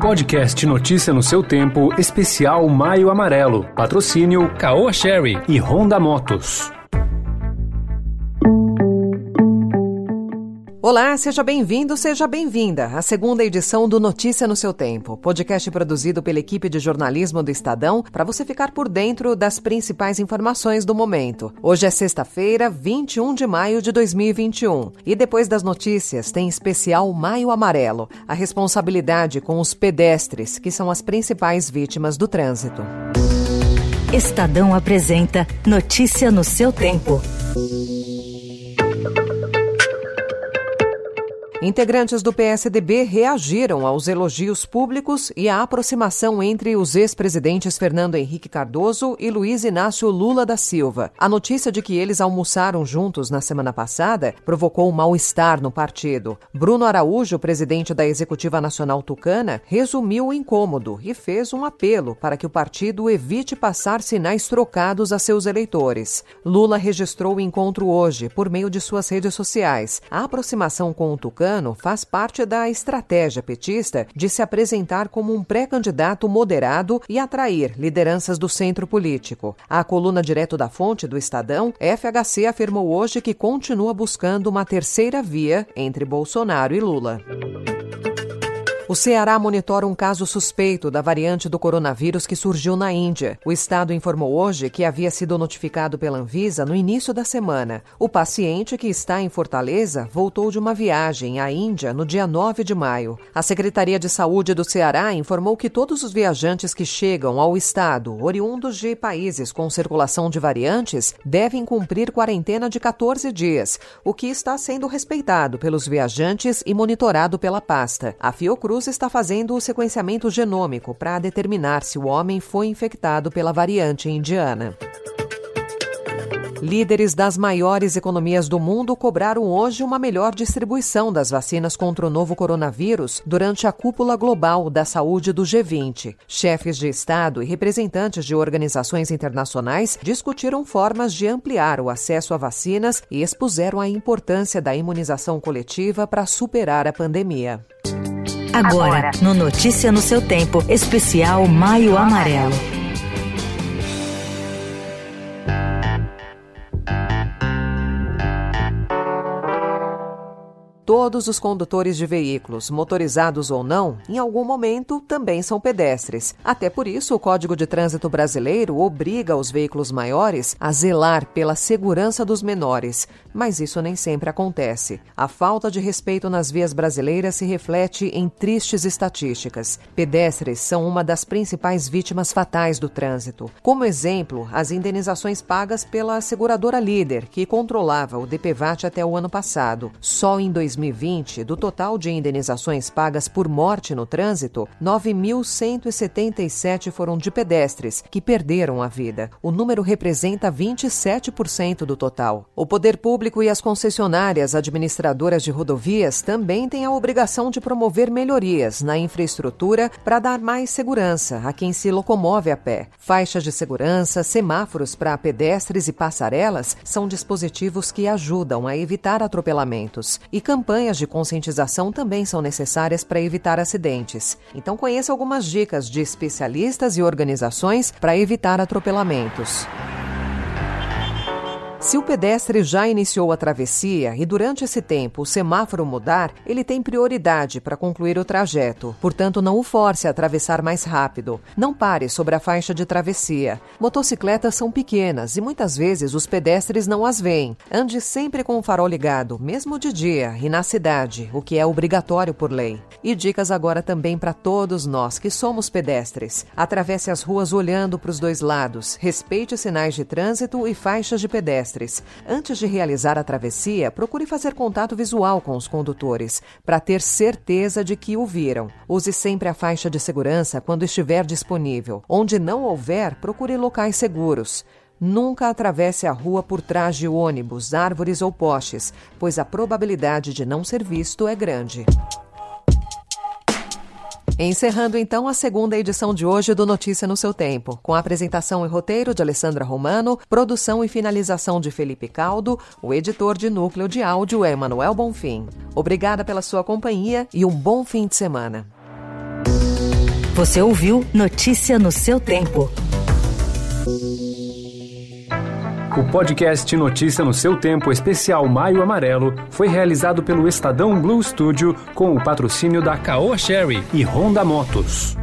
Podcast Notícia no seu tempo, especial Maio Amarelo. Patrocínio Caoa Sherry e Honda Motos. Olá, seja bem-vindo, seja bem-vinda à segunda edição do Notícia no seu Tempo, podcast produzido pela equipe de jornalismo do Estadão para você ficar por dentro das principais informações do momento. Hoje é sexta-feira, 21 de maio de 2021. E depois das notícias, tem especial Maio Amarelo a responsabilidade com os pedestres, que são as principais vítimas do trânsito. Estadão apresenta Notícia no seu tempo. Integrantes do PSDB reagiram aos elogios públicos e à aproximação entre os ex-presidentes Fernando Henrique Cardoso e Luiz Inácio Lula da Silva. A notícia de que eles almoçaram juntos na semana passada provocou mal-estar no partido. Bruno Araújo, presidente da Executiva Nacional Tucana, resumiu o incômodo e fez um apelo para que o partido evite passar sinais trocados a seus eleitores. Lula registrou o encontro hoje por meio de suas redes sociais. A aproximação com o Tucano faz parte da estratégia petista de se apresentar como um pré-candidato moderado e atrair lideranças do centro político. A coluna direto da fonte do Estadão, FHC afirmou hoje que continua buscando uma terceira via entre Bolsonaro e Lula. O Ceará monitora um caso suspeito da variante do coronavírus que surgiu na Índia. O estado informou hoje que havia sido notificado pela Anvisa no início da semana. O paciente, que está em Fortaleza, voltou de uma viagem à Índia no dia 9 de maio. A Secretaria de Saúde do Ceará informou que todos os viajantes que chegam ao estado, oriundos de países com circulação de variantes, devem cumprir quarentena de 14 dias, o que está sendo respeitado pelos viajantes e monitorado pela pasta. A Fiocruz Está fazendo o sequenciamento genômico para determinar se o homem foi infectado pela variante indiana. Líderes das maiores economias do mundo cobraram hoje uma melhor distribuição das vacinas contra o novo coronavírus durante a cúpula global da saúde do G20. Chefes de Estado e representantes de organizações internacionais discutiram formas de ampliar o acesso a vacinas e expuseram a importância da imunização coletiva para superar a pandemia. Agora, no Notícia no seu tempo, especial Maio Amarelo. Todos os condutores de veículos, motorizados ou não, em algum momento também são pedestres. Até por isso, o Código de Trânsito Brasileiro obriga os veículos maiores a zelar pela segurança dos menores, mas isso nem sempre acontece. A falta de respeito nas vias brasileiras se reflete em tristes estatísticas. Pedestres são uma das principais vítimas fatais do trânsito. Como exemplo, as indenizações pagas pela seguradora líder, que controlava o DPVAT até o ano passado. Só em 2000 2020, do total de indenizações pagas por morte no trânsito, 9.177 foram de pedestres que perderam a vida. O número representa 27% do total. O poder público e as concessionárias administradoras de rodovias também têm a obrigação de promover melhorias na infraestrutura para dar mais segurança a quem se locomove a pé. Faixas de segurança, semáforos para pedestres e passarelas são dispositivos que ajudam a evitar atropelamentos e campanhas de conscientização também são necessárias para evitar acidentes. Então conheça algumas dicas de especialistas e organizações para evitar atropelamentos. Se o pedestre já iniciou a travessia e durante esse tempo o semáforo mudar, ele tem prioridade para concluir o trajeto. Portanto, não o force a atravessar mais rápido. Não pare sobre a faixa de travessia. Motocicletas são pequenas e muitas vezes os pedestres não as veem. Ande sempre com o farol ligado, mesmo de dia e na cidade, o que é obrigatório por lei. E dicas agora também para todos nós que somos pedestres. Atravesse as ruas olhando para os dois lados, respeite sinais de trânsito e faixas de pedestre pedestres. Antes de realizar a travessia, procure fazer contato visual com os condutores, para ter certeza de que o viram. Use sempre a faixa de segurança quando estiver disponível. Onde não houver, procure locais seguros. Nunca atravesse a rua por trás de ônibus, árvores ou postes, pois a probabilidade de não ser visto é grande. Encerrando então a segunda edição de hoje do Notícia no seu Tempo, com a apresentação e roteiro de Alessandra Romano, produção e finalização de Felipe Caldo, o editor de núcleo de áudio é Emanuel Bonfim. Obrigada pela sua companhia e um bom fim de semana. Você ouviu Notícia no seu tempo. O podcast Notícia no seu tempo especial Maio Amarelo foi realizado pelo Estadão Blue Studio com o patrocínio da Caoa Sherry e Honda Motos.